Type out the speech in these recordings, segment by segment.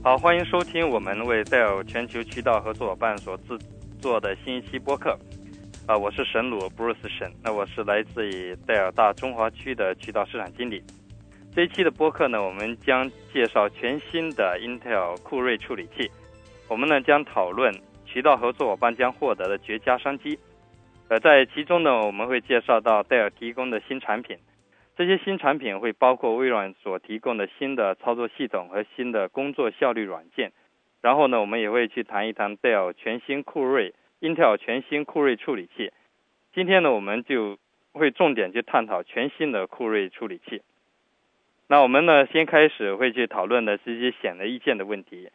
好，欢迎收听我们为戴尔全球渠道合作伙伴所制作的新一期播客。啊，我是沈鲁 Bruce 沈，那我是来自于戴尔大中华区的渠道市场经理。这一期的播客呢，我们将介绍全新的 Intel 酷睿处理器。我们呢将讨论渠道合作伙伴将获得的绝佳商机。呃，在其中呢，我们会介绍到戴尔提供的新产品。这些新产品会包括微软所提供的新的操作系统和新的工作效率软件。然后呢，我们也会去谈一谈戴尔全新酷睿。Intel 全新酷睿处理器，今天呢，我们就会重点去探讨全新的酷睿处理器。那我们呢，先开始会去讨论的是一些显而易见的问题。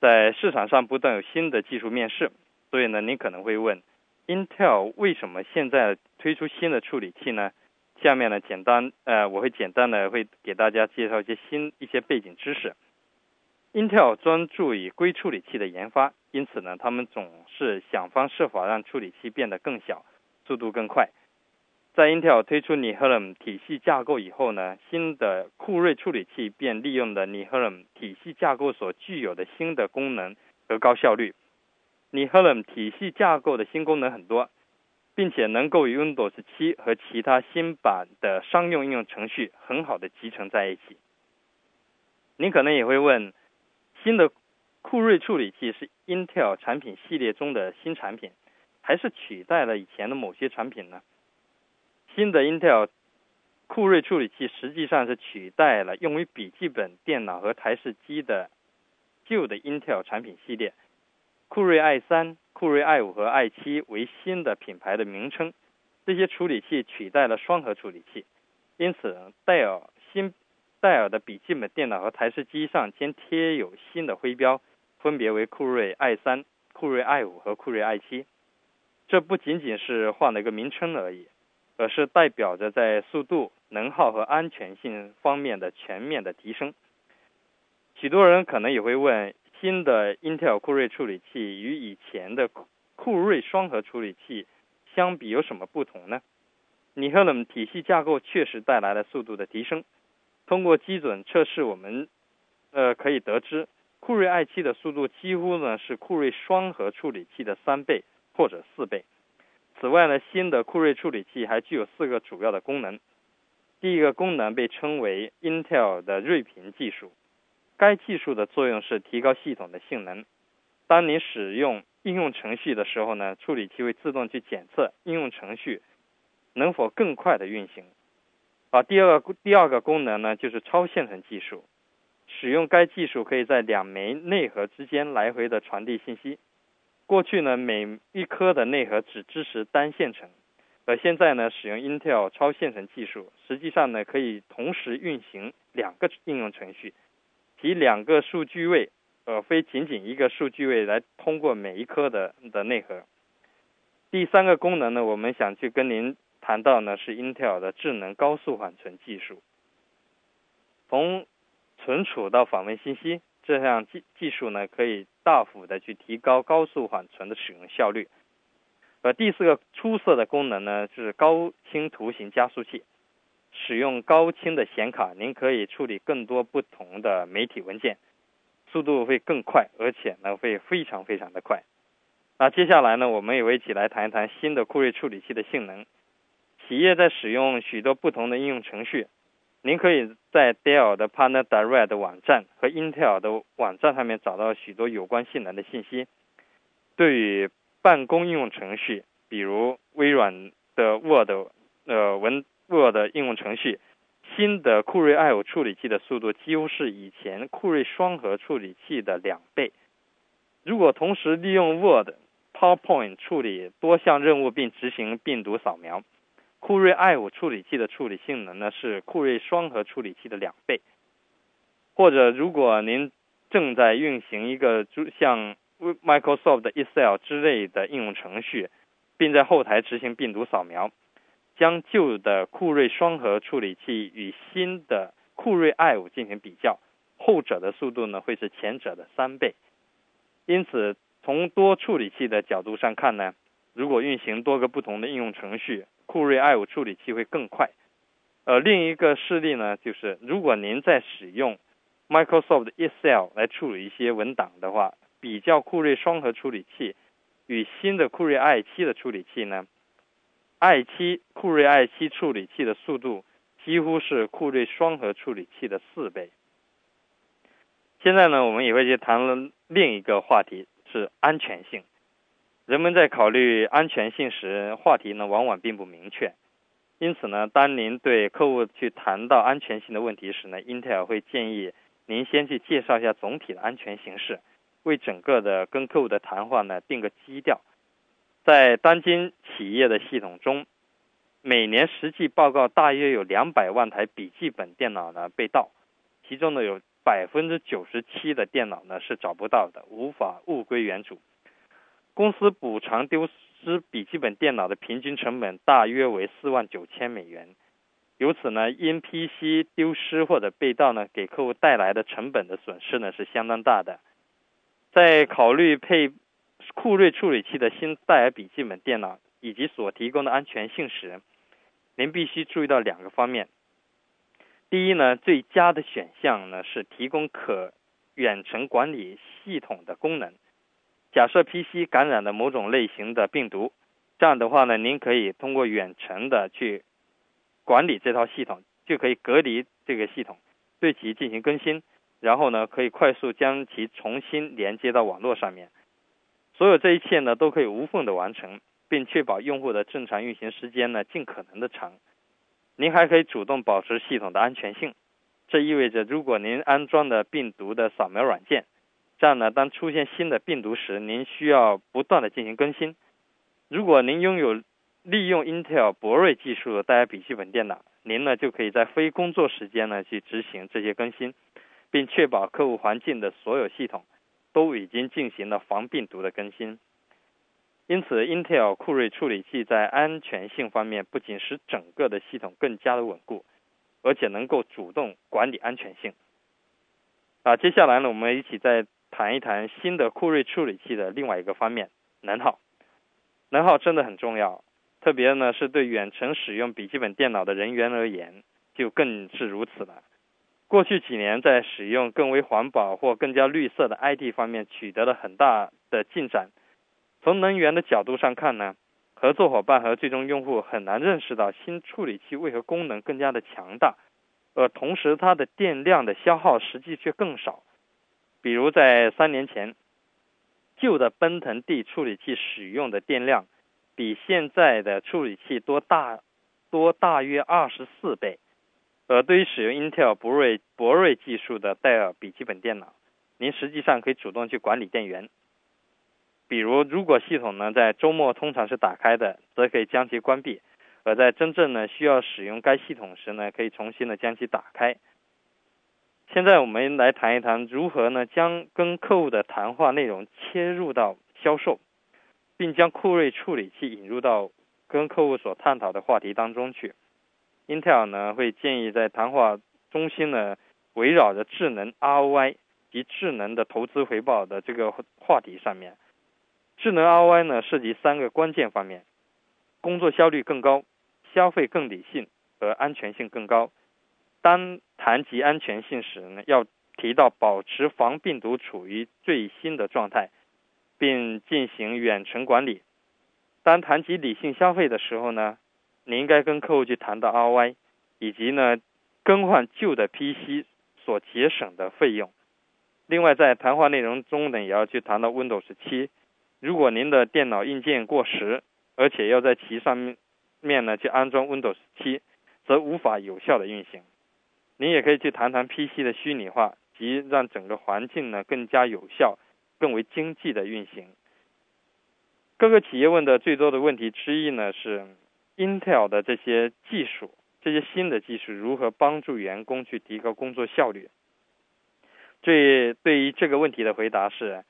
在市场上不断有新的技术面世，所以呢，您可能会问，Intel 为什么现在推出新的处理器呢？下面呢，简单呃，我会简单的会给大家介绍一些新一些背景知识。Intel 专注于硅处理器的研发，因此呢，他们总是想方设法让处理器变得更小，速度更快。在 Intel 推出 Nehalem 体系架构以后呢，新的酷睿处理器便利用了 Nehalem 体系架构所具有的新的功能和高效率。Nehalem 体系架构的新功能很多，并且能够与 Windows 7和其他新版的商用应用程序很好的集成在一起。您可能也会问。新的酷睿处理器是 Intel 产品系列中的新产品，还是取代了以前的某些产品呢？新的 Intel 酷睿处理器实际上是取代了用于笔记本电脑和台式机的旧的 Intel 产品系列。酷睿 i3、酷睿 i5 和 i7 为新的品牌的名称，这些处理器取代了双核处理器，因此戴尔新。戴尔的笔记本电脑和台式机上将贴有新的徽标，分别为酷睿 i3、酷睿 i5 和酷睿 i7。这不仅仅是换了一个名称而已，而是代表着在速度、能耗和安全性方面的全面的提升。许多人可能也会问：新的 Intel 酷睿处理器与以前的酷睿双核处理器相比有什么不同呢？尼赫冷体系架构确实带来了速度的提升。通过基准测试，我们呃可以得知，酷睿 i7 的速度几乎呢是酷睿双核处理器的三倍或者四倍。此外呢，新的酷睿处理器还具有四个主要的功能。第一个功能被称为 Intel 的睿频技术，该技术的作用是提高系统的性能。当你使用应用程序的时候呢，处理器会自动去检测应用程序能否更快的运行。啊，第二个第二个功能呢，就是超线程技术。使用该技术可以在两枚内核之间来回的传递信息。过去呢，每一颗的内核只支持单线程，而现在呢，使用 Intel 超线程技术，实际上呢，可以同时运行两个应用程序，及两个数据位，而非仅仅一个数据位来通过每一颗的的内核。第三个功能呢，我们想去跟您。谈到呢是 Intel 的智能高速缓存技术，从存储到访问信息，这项技技术呢可以大幅的去提高高速缓存的使用效率。而第四个出色的功能呢是高清图形加速器，使用高清的显卡，您可以处理更多不同的媒体文件，速度会更快，而且呢会非常非常的快。那接下来呢，我们也会一起来谈一谈新的酷睿处理器的性能。企业在使用许多不同的应用程序，您可以在 Dell 的 Partner Direct 网站和 Intel 的网站上面找到许多有关性能的信息。对于办公应用程序，比如微软的 Word 呃文 Word 应用程序，新的酷睿 i5 处理器的速度几乎是以前酷睿双核处理器的两倍。如果同时利用 Word、PowerPoint 处理多项任务并执行病毒扫描。酷睿 i5 处理器的处理性能呢是酷睿双核处理器的两倍，或者如果您正在运行一个像 Microsoft Excel 之类的应用程序，并在后台执行病毒扫描，将旧的酷睿双核处理器与新的酷睿 i5 进行比较，后者的速度呢会是前者的三倍。因此，从多处理器的角度上看呢，如果运行多个不同的应用程序，酷睿 i5 处理器会更快。呃，另一个事例呢，就是如果您在使用 Microsoft Excel 来处理一些文档的话，比较酷睿双核处理器与新的酷睿 i7 的处理器呢，i7 酷睿 i7 处理器的速度几乎是酷睿双核处理器的四倍。现在呢，我们也会去谈论另一个话题，是安全性。人们在考虑安全性时，话题呢往往并不明确。因此呢，当您对客户去谈到安全性的问题时呢，Intel 会建议您先去介绍一下总体的安全形势，为整个的跟客户的谈话呢定个基调。在当今企业的系统中，每年实际报告大约有两百万台笔记本电脑呢被盗，其中呢有。百分之九十七的电脑呢是找不到的，无法物归原主。公司补偿丢失笔记本电脑的平均成本大约为四万九千美元。由此呢，因 PC 丢失或者被盗呢，给客户带来的成本的损失呢是相当大的。在考虑配酷睿处理器的新戴尔笔记本电脑以及所提供的安全性时，您必须注意到两个方面。第一呢，最佳的选项呢是提供可远程管理系统的功能。假设 PC 感染了某种类型的病毒，这样的话呢，您可以通过远程的去管理这套系统，就可以隔离这个系统，对其进行更新，然后呢，可以快速将其重新连接到网络上面。所有这一切呢，都可以无缝的完成，并确保用户的正常运行时间呢尽可能的长。您还可以主动保持系统的安全性，这意味着如果您安装的病毒的扫描软件，这样呢，当出现新的病毒时，您需要不断的进行更新。如果您拥有利用 Intel 博瑞技术的戴尔笔记本电脑，您呢就可以在非工作时间呢去执行这些更新，并确保客户环境的所有系统都已经进行了防病毒的更新。因此，Intel 酷睿处理器在安全性方面不仅使整个的系统更加的稳固，而且能够主动管理安全性。啊，接下来呢，我们一起再谈一谈新的酷睿处理器的另外一个方面——能耗。能耗真的很重要，特别呢是对远程使用笔记本电脑的人员而言，就更是如此了。过去几年，在使用更为环保或更加绿色的 IT 方面取得了很大的进展。从能源的角度上看呢，合作伙伴和最终用户很难认识到新处理器为何功能更加的强大，而同时它的电量的消耗实际却更少。比如在三年前，旧的奔腾 D 处理器使用的电量比现在的处理器多大多大约二十四倍。而对于使用 Intel 博瑞博瑞技术的戴尔笔记本电脑，您实际上可以主动去管理电源。比如，如果系统呢在周末通常是打开的，则可以将其关闭；而在真正呢需要使用该系统时呢，可以重新的将其打开。现在我们来谈一谈如何呢将跟客户的谈话内容切入到销售，并将酷睿处理器引入到跟客户所探讨的话题当中去。Intel 呢会建议在谈话中心呢围绕着智能 ROI 及智能的投资回报的这个话题上面。智能 ROI 呢涉及三个关键方面：工作效率更高、消费更理性和安全性更高。当谈及安全性时呢，要提到保持防病毒处于最新的状态，并进行远程管理。当谈及理性消费的时候呢，你应该跟客户去谈到 ROI，以及呢更换旧的 PC 所节省的费用。另外，在谈话内容中呢，也要去谈到 Windows 7。如果您的电脑硬件过时，而且要在其上面面呢去安装 Windows 7，则无法有效的运行。您也可以去谈谈 PC 的虚拟化及让整个环境呢更加有效、更为经济的运行。各个企业问的最多的问题之一呢是，Intel 的这些技术、这些新的技术如何帮助员工去提高工作效率？最对于这个问题的回答是。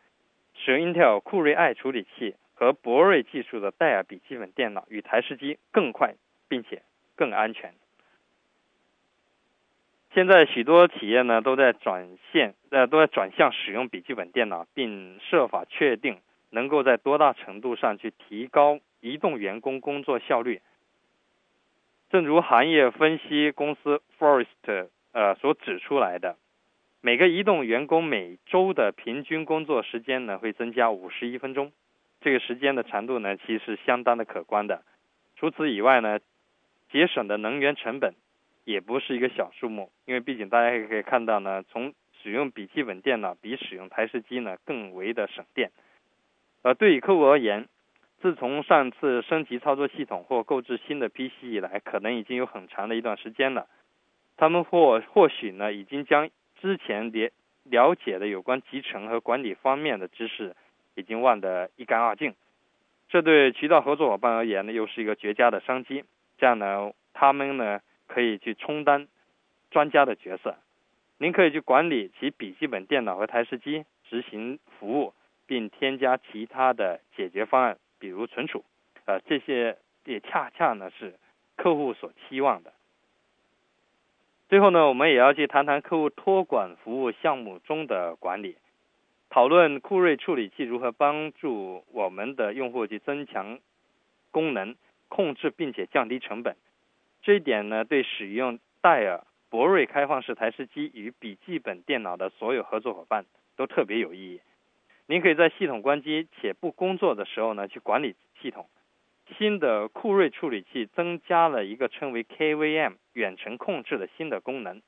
使用 Intel 酷睿 i 处理器和博瑞技术的戴尔笔记本电脑与台式机更快，并且更安全。现在许多企业呢都在转线，呃都在转向使用笔记本电脑，并设法确定能够在多大程度上去提高移动员工工作效率。正如行业分析公司 Forest 呃所指出来的。每个移动员工每周的平均工作时间呢会增加五十一分钟，这个时间的长度呢其实相当的可观的。除此以外呢，节省的能源成本也不是一个小数目，因为毕竟大家也可以看到呢，从使用笔记本电脑比使用台式机呢更为的省电。呃对于客户而言，自从上次升级操作系统或购置新的 PC 以来，可能已经有很长的一段时间了。他们或或许呢，已经将之前了了解的有关集成和管理方面的知识，已经忘得一干二净。这对渠道合作伙伴而言呢，又是一个绝佳的商机。这样呢，他们呢可以去充当专家的角色。您可以去管理其笔记本电脑和台式机，执行服务，并添加其他的解决方案。比如存储，呃，这些也恰恰呢是客户所期望的。最后呢，我们也要去谈谈客户托管服务项目中的管理，讨论酷睿处理器如何帮助我们的用户去增强功能、控制并且降低成本。这一点呢，对使用戴尔、博瑞开放式台式机与笔记本电脑的所有合作伙伴都特别有意义。您可以在系统关机且不工作的时候呢，去管理系统。新的酷睿处理器增加了一个称为 KVM 远程控制的新的功能。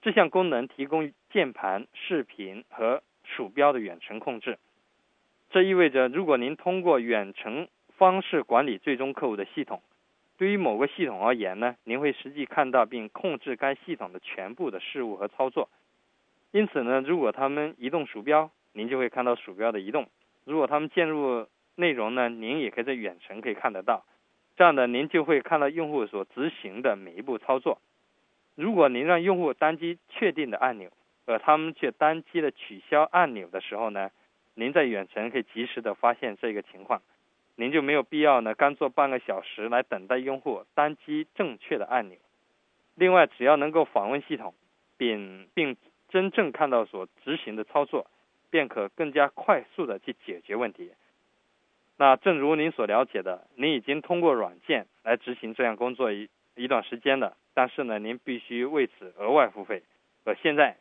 这项功能提供键盘、视频和鼠标的远程控制。这意味着，如果您通过远程方式管理最终客户的系统，对于某个系统而言呢，您会实际看到并控制该系统的全部的事物和操作。因此呢，如果他们移动鼠标，您就会看到鼠标的移动。如果他们进入内容呢，您也可以在远程可以看得到。这样的，您就会看到用户所执行的每一步操作。如果您让用户单击确定的按钮，而他们却单击了取消按钮的时候呢，您在远程可以及时的发现这个情况。您就没有必要呢，干坐半个小时来等待用户单击正确的按钮。另外，只要能够访问系统，并并真正看到所执行的操作。便可更加快速的去解决问题。那正如您所了解的，您已经通过软件来执行这项工作一一段时间了，但是呢，您必须为此额外付费。而现在，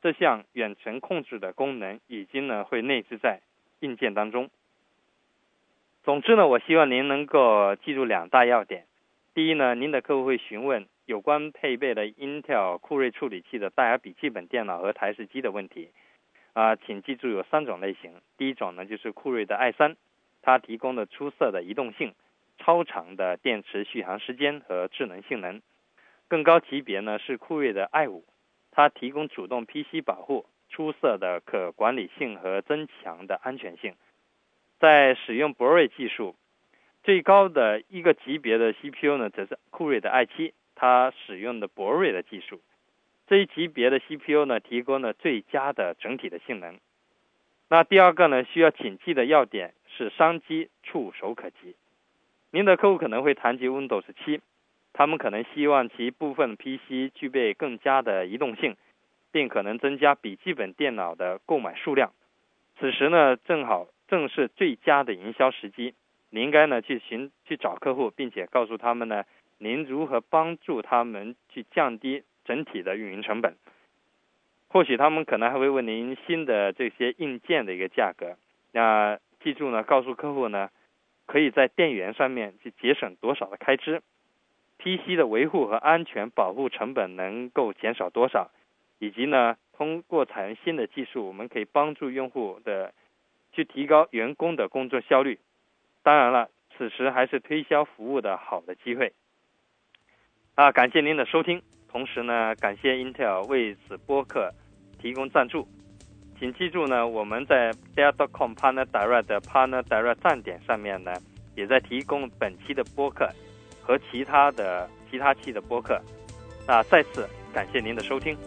这项远程控制的功能已经呢会内置在硬件当中。总之呢，我希望您能够记住两大要点：第一呢，您的客户会询问有关配备的 Intel 酷睿处理器的戴尔笔记本电脑和台式机的问题。啊，请记住有三种类型。第一种呢，就是酷睿的 i 三，它提供的出色的移动性、超长的电池续航时间和智能性能。更高级别呢是酷睿的 i 五，它提供主动 PC 保护、出色的可管理性和增强的安全性。在使用博瑞技术，最高的一个级别的 CPU 呢，则是酷睿的 i 七，它使用的博瑞的技术。这一级别的 CPU 呢，提供了最佳的整体的性能。那第二个呢，需要谨记的要点是商机触手可及。您的客户可能会谈及 Windows 7，他们可能希望其部分 PC 具备更加的移动性，并可能增加笔记本电脑的购买数量。此时呢，正好正是最佳的营销时机。您应该呢去寻去找客户，并且告诉他们呢，您如何帮助他们去降低。整体的运营成本，或许他们可能还会问您新的这些硬件的一个价格。那记住呢，告诉客户呢，可以在电源上面去节省多少的开支，PC 的维护和安全保护成本能够减少多少，以及呢，通过采用新的技术，我们可以帮助用户的去提高员工的工作效率。当然了，此时还是推销服务的好的机会。啊，感谢您的收听。同时呢，感谢 Intel 为此播客提供赞助。请记住呢，我们在 Dell.com Partner Direct Partner Direct 站点上面呢，也在提供本期的播客和其他的其他期的播客。那再次感谢您的收听。